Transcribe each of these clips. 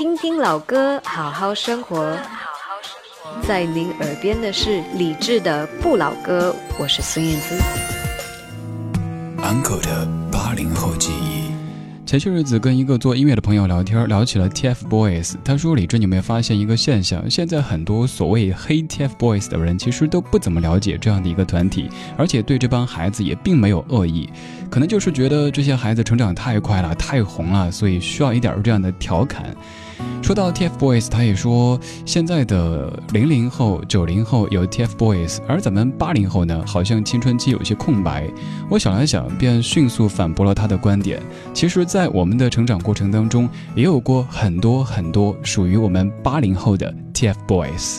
听听老歌，好好生活。在您耳边的是理智的不老歌，我是孙燕姿。Uncle 的八零后记忆。前些日子跟一个做音乐的朋友聊天，聊起了 TFBOYS。他说：“李志，你有没有发现一个现象？现在很多所谓黑 TFBOYS 的人，其实都不怎么了解这样的一个团体，而且对这帮孩子也并没有恶意，可能就是觉得这些孩子成长太快了，太红了，所以需要一点这样的调侃。”说到 TFBOYS，他也说现在的零零后、九零后有 TFBOYS，而咱们八零后呢，好像青春期有些空白。我想了想，便迅速反驳了他的观点。其实，在我们的成长过程当中，也有过很多很多属于我们八零后的 TFBOYS。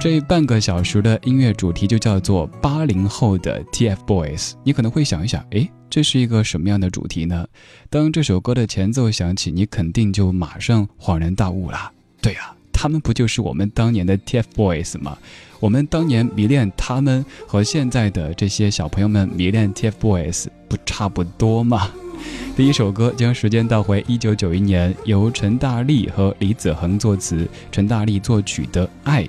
这半个小时的音乐主题就叫做八零后的 TFBOYS。你可能会想一想，诶，这是一个什么样的主题呢？当这首歌的前奏响起，你肯定就马上恍然大悟了。对呀，他们不就是我们当年的 TFBOYS 吗？我们当年迷恋他们，和现在的这些小朋友们迷恋 TFBOYS 不差不多吗？第一首歌将时间倒回一九九一年，由陈大力和李子恒作词，陈大力作曲的《爱》。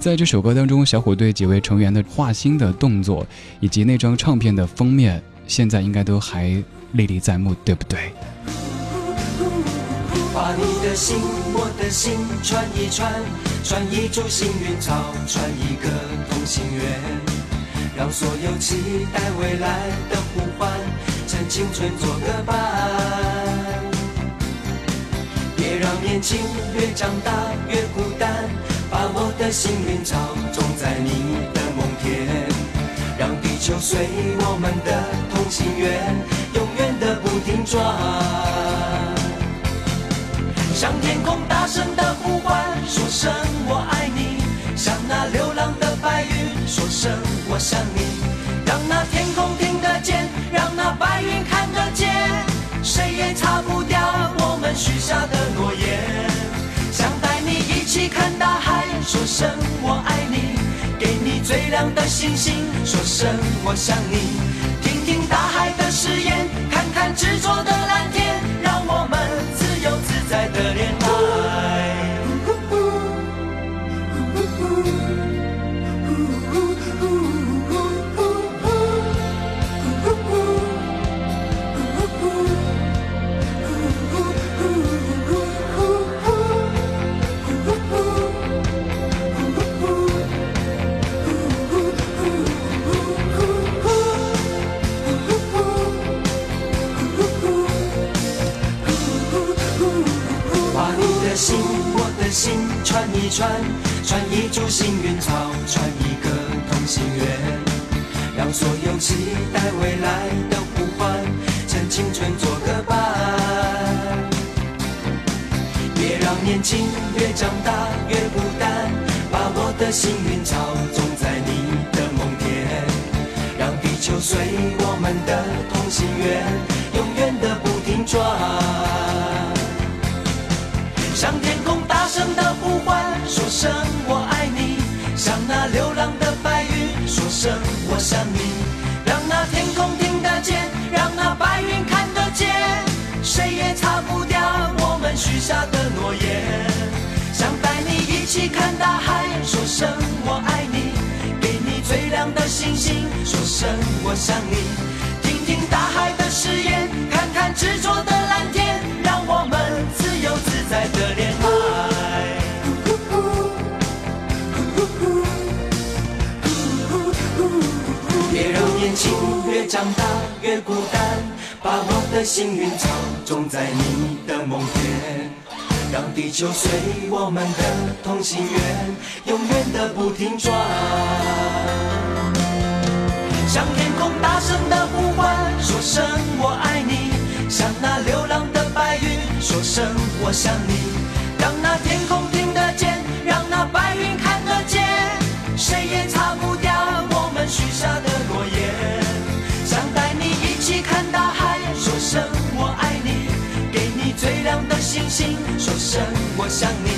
在这首歌当中，小虎队几位成员的画心的动作，以及那张唱片的封面。现在应该都还历历在目，对不对？把你的心，我的心串一串，串一株幸运草，串一个同心圆，让所有期待未来的呼唤，趁青春做个伴。别让年轻越长大越孤单，把我的幸运草种在你的。就随我们的同心圆，永远的不停转。向天空大声的呼唤，说声我爱你；向那流浪的白云说声我想你。让那天空听得见，让那白云看得见，谁也擦不掉我们许下的诺言。想带你一起看大海，说声我爱你。最亮的星星，说声我想你，听听大海的誓言，看看执着的蓝天，就随我们的同心圆，永远的不停转。向天空大声的呼唤。说声我爱你，向那流浪的白云；说声我想你，让那天空听得见，让那白云看得见，谁也擦不掉我们许下的诺言。想带你一起看大亮的星星；说声我想你，听听大海的誓言，看看执着的蓝天，让我们自由自在的恋爱。别让年轻越长大越孤单，把我的幸运草种在你的梦田，让地球随我们的同心圆，永远的不停转。向天空大声的呼唤，说声我爱你；向那流浪的白云说声我想你。让那天空听得见，让那白云看得见，谁也擦不星星说声我想你，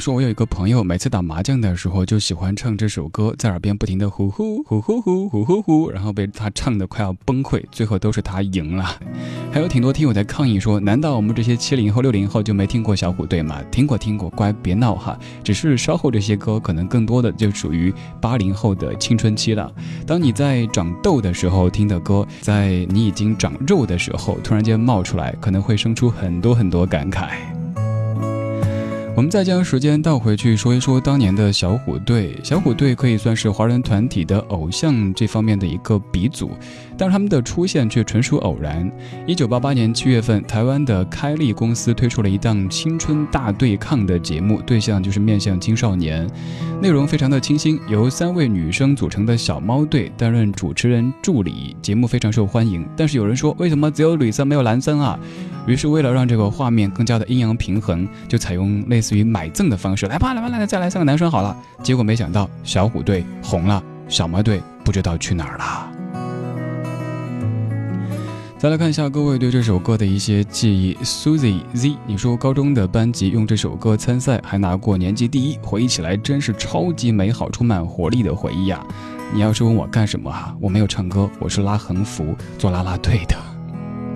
说，我有一个朋友，每次打麻将的时候就喜欢唱这首歌，在耳边不停的呼呼呼呼呼呼呼呼，然后被他唱的快要崩溃，最后都是他赢了。还有挺多听友在抗议说，难道我们这些七零后、六零后就没听过小虎队吗？听过听过，乖，别闹哈。只是稍后这些歌可能更多的就属于八零后的青春期了。当你在长痘的时候听的歌，在你已经长肉的时候突然间冒出来，可能会生出很多很多感慨。我们再将时间倒回去说一说当年的小虎队。小虎队可以算是华人团体的偶像这方面的一个鼻祖，但是他们的出现却纯属偶然。一九八八年七月份，台湾的开利公司推出了一档青春大对抗的节目，对象就是面向青少年，内容非常的清新，由三位女生组成的小猫队担任主持人助理，节目非常受欢迎。但是有人说，为什么只有女生没有男生啊？于是为了让这个画面更加的阴阳平衡，就采用类似。于买赠的方式，来吧，来吧，来，再来三个男生好了。结果没想到小虎队红了，小猫队不知道去哪儿了。再来看一下各位对这首歌的一些记忆。Susie Z，你说高中的班级用这首歌参赛，还拿过年级第一，回忆起来真是超级美好、充满活力的回忆呀。你要是问我干什么啊，我没有唱歌，我是拉横幅做啦啦队的。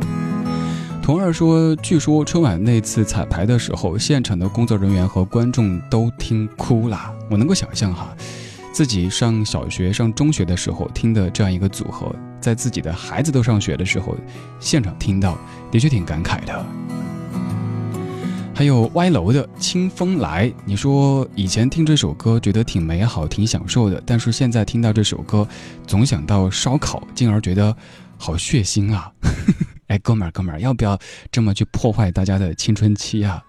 童儿说：“据说春晚那次彩排的时候，现场的工作人员和观众都听哭了。我能够想象哈，自己上小学、上中学的时候听的这样一个组合，在自己的孩子都上学的时候，现场听到，的确挺感慨的。”还有歪楼的清风来，你说以前听这首歌觉得挺美好、挺享受的，但是现在听到这首歌，总想到烧烤，进而觉得好血腥啊。哎，哥们儿，哥们儿，要不要这么去破坏大家的青春期啊？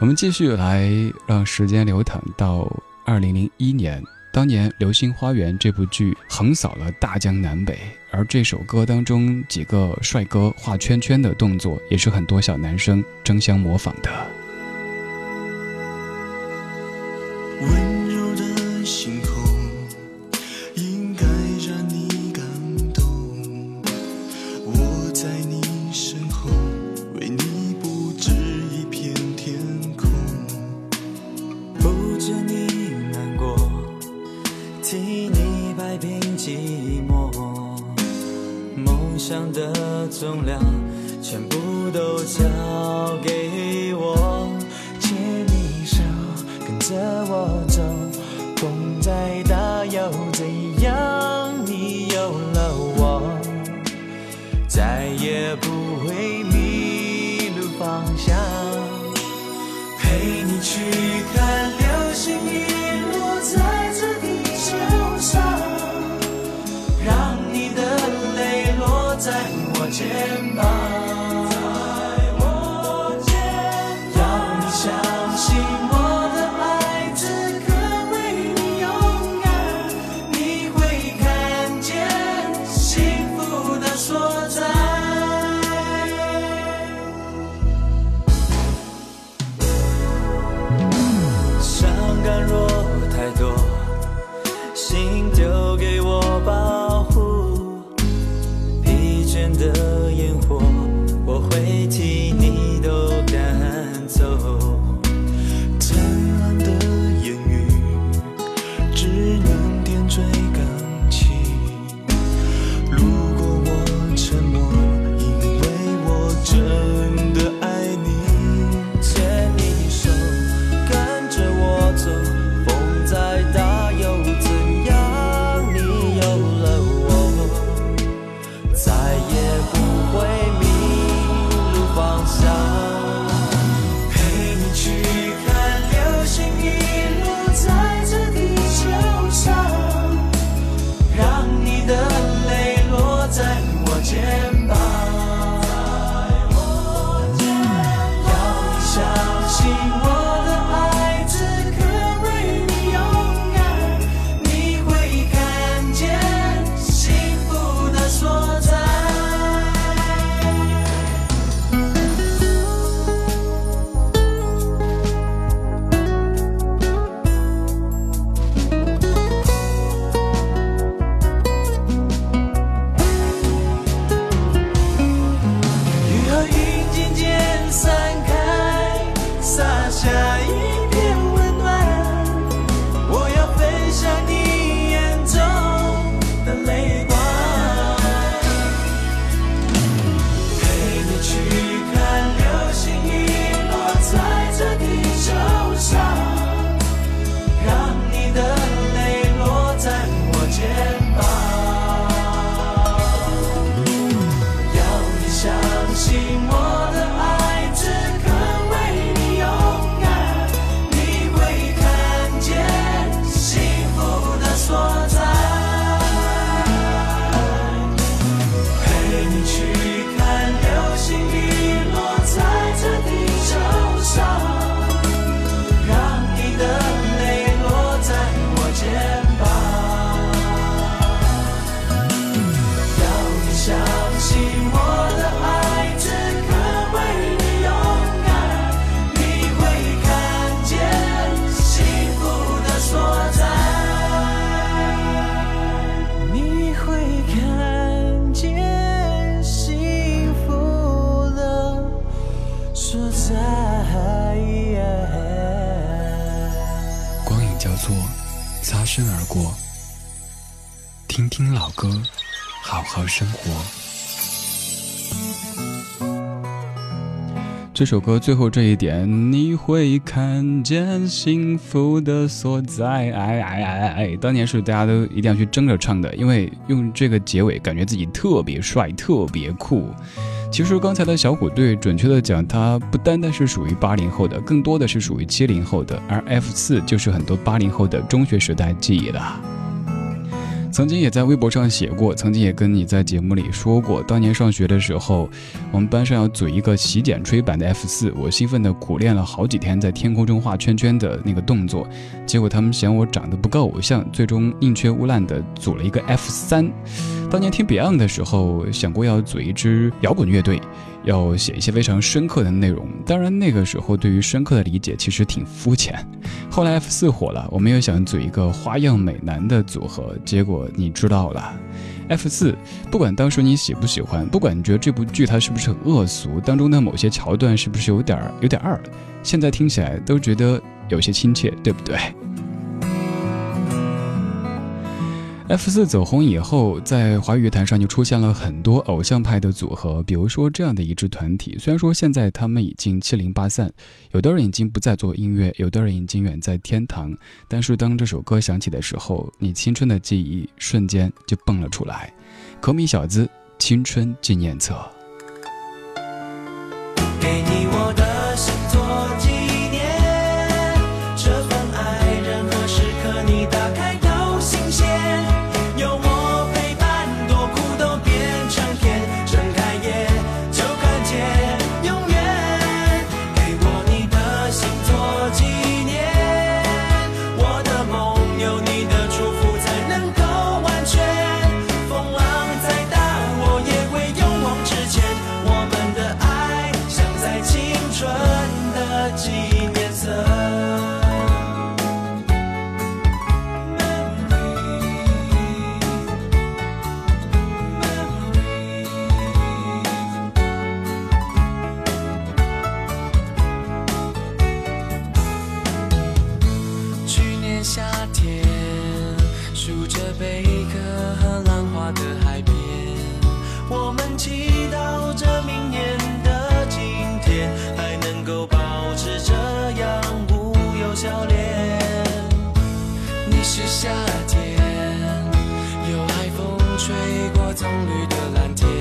我们继续来让时间流淌到二零零一年，当年《流星花园》这部剧横扫了大江南北，而这首歌当中几个帅哥画圈圈的动作，也是很多小男生争相模仿的。温柔的星听老歌，好好生活。这首歌最后这一点，你会看见幸福的所在。哎哎哎哎！当年是大家都一定要去争着唱的，因为用这个结尾，感觉自己特别帅、特别酷。其实刚才的小虎队，准确的讲，它不单单是属于八零后的，更多的是属于七零后的，而 F 四就是很多八零后的中学时代记忆了。曾经也在微博上写过，曾经也跟你在节目里说过，当年上学的时候，我们班上要组一个洗剪吹版的 F 四，我兴奋的苦练了好几天，在天空中画圈圈的那个动作，结果他们嫌我长得不够偶像，最终宁缺毋滥的组了一个 F 三。当年听 Beyond 的时候，想过要组一支摇滚乐队。要写一些非常深刻的内容，当然那个时候对于深刻的理解其实挺肤浅。后来 F 四火了，我们又想组一个花样美男的组合，结果你知道了。F 四，不管当时你喜不喜欢，不管你觉得这部剧它是不是很恶俗，当中的某些桥段是不是有点有点二，现在听起来都觉得有些亲切，对不对？F 四走红以后，在华语乐坛上就出现了很多偶像派的组合，比如说这样的一支团体。虽然说现在他们已经七零八散，有的人已经不再做音乐，有的人已经远在天堂，但是当这首歌响起的时候，你青春的记忆瞬间就蹦了出来。可米小子，青春纪念册。给你我的心做夏天，有海风吹过葱绿的蓝天，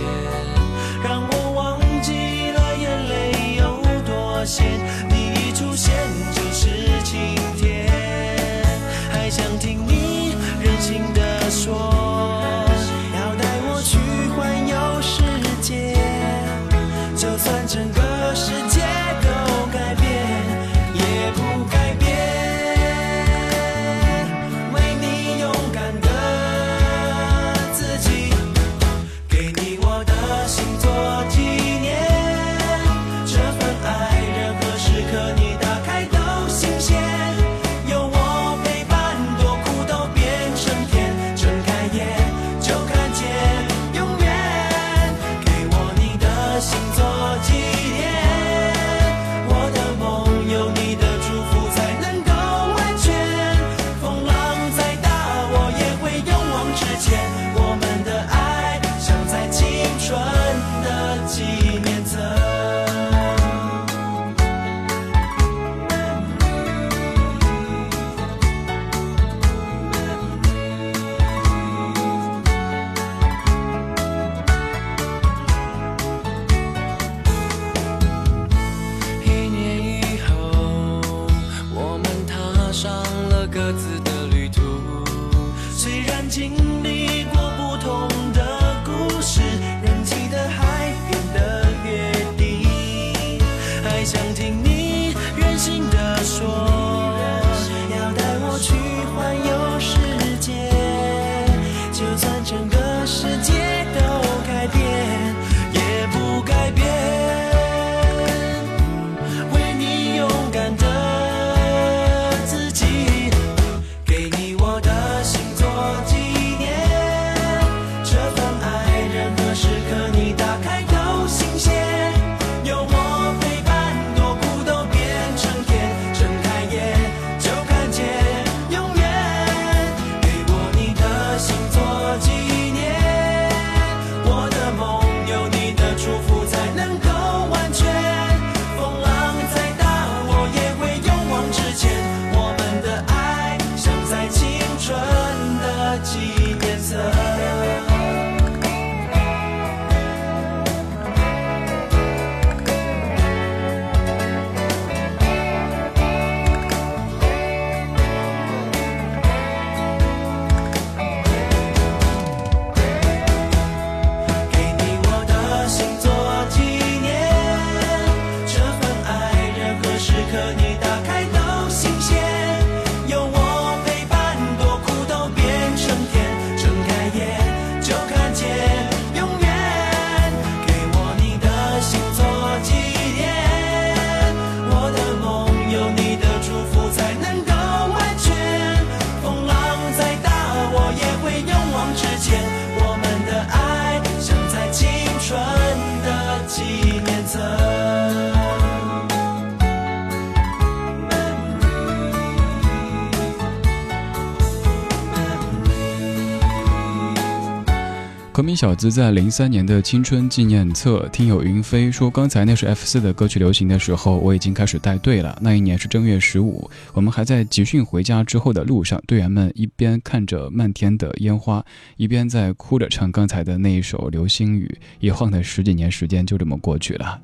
可米小子在零三年的青春纪念册，听友云飞说，刚才那是 F 四的歌曲流行的时候，我已经开始带队了。那一年是正月十五，我们还在集训回家之后的路上，队员们一边看着漫天的烟花，一边在哭着唱刚才的那一首《流星雨》。一晃的十几年时间就这么过去了。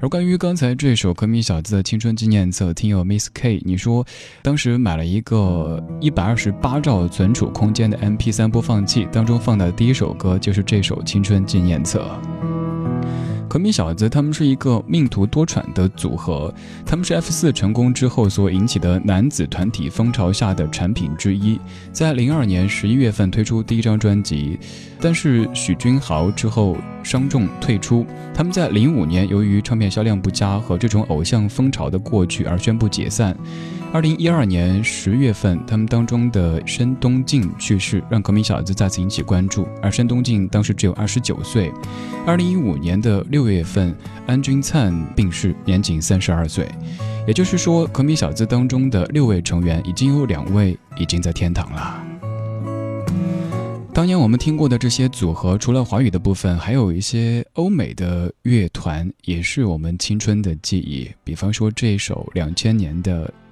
而关于刚才这首歌迷小子的青春纪念册，听友 Miss K，你说当时买了一个一百二十八兆存储空间的 MP 三播放器，当中放的第一首歌就是这首青春纪念册。可米小子他们是一个命途多舛的组合，他们是 F 四成功之后所引起的男子团体风潮下的产品之一。在零二年十一月份推出第一张专辑，但是许君豪之后伤重退出。他们在零五年由于唱片销量不佳和这种偶像风潮的过去而宣布解散。二零一二年十月份，他们当中的申东靖去世，让可米小子再次引起关注。而申东靖当时只有二十九岁。二零一五年的六月份，安钧璨病逝，年仅三十二岁。也就是说，可米小子当中的六位成员，已经有两位已经在天堂了。当年我们听过的这些组合，除了华语的部分，还有一些欧美的乐团，也是我们青春的记忆。比方说这首两千年的。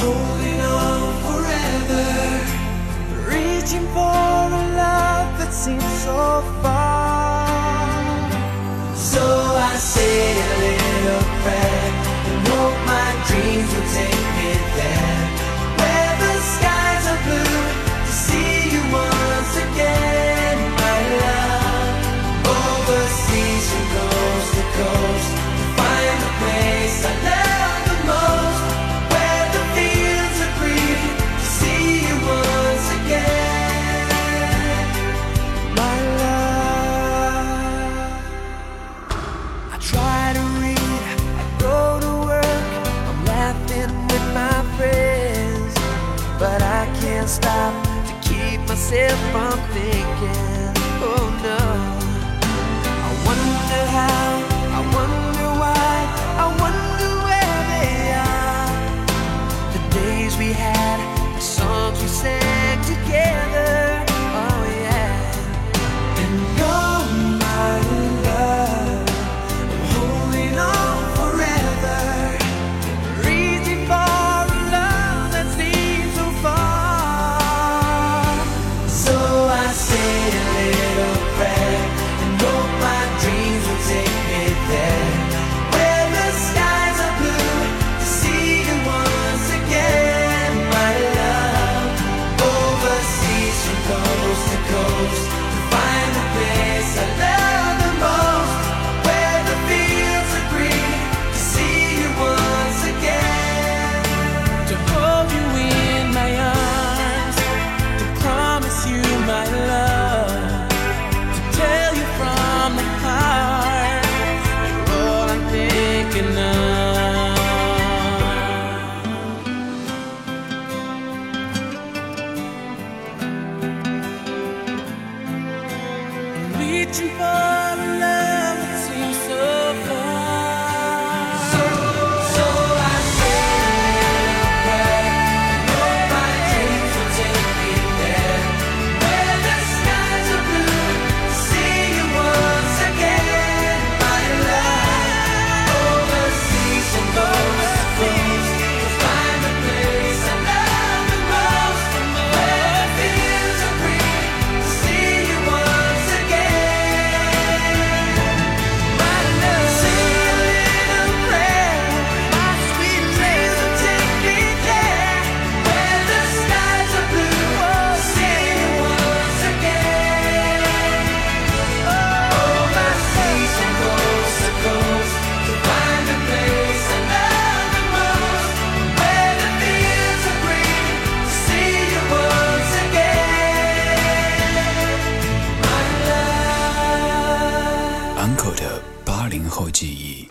Holding on forever, reaching for a love that seems so far. So I say 之后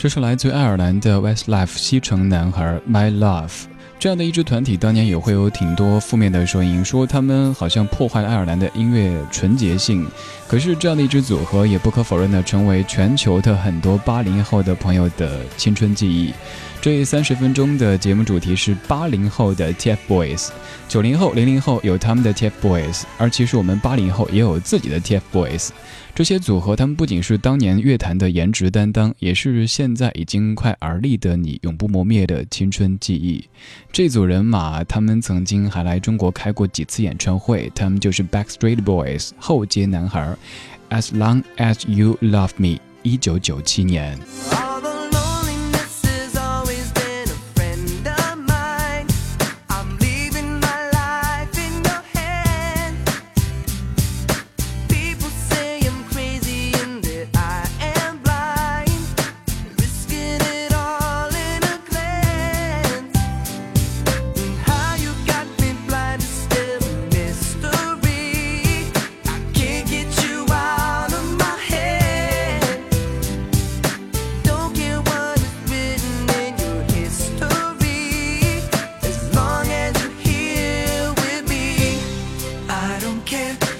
这是来自爱尔兰的 Westlife 西城男孩 My Love。这样的一支团体，当年也会有挺多负面的声音，说他们好像破坏了爱尔兰的音乐纯洁性。可是这样的一支组合，也不可否认的成为全球的很多八零后的朋友的青春记忆。这三十分钟的节目主题是八零后的 TFBOYS，九零后、零零后有他们的 TFBOYS，而其实我们八零后也有自己的 TFBOYS。这些组合，他们不仅是当年乐坛的颜值担当，也是现在已经快而立的你永不磨灭的青春记忆。这组人马，他们曾经还来中国开过几次演唱会，他们就是 Backstreet Boys 后街男孩，As Long As You Love Me，一九九七年。can't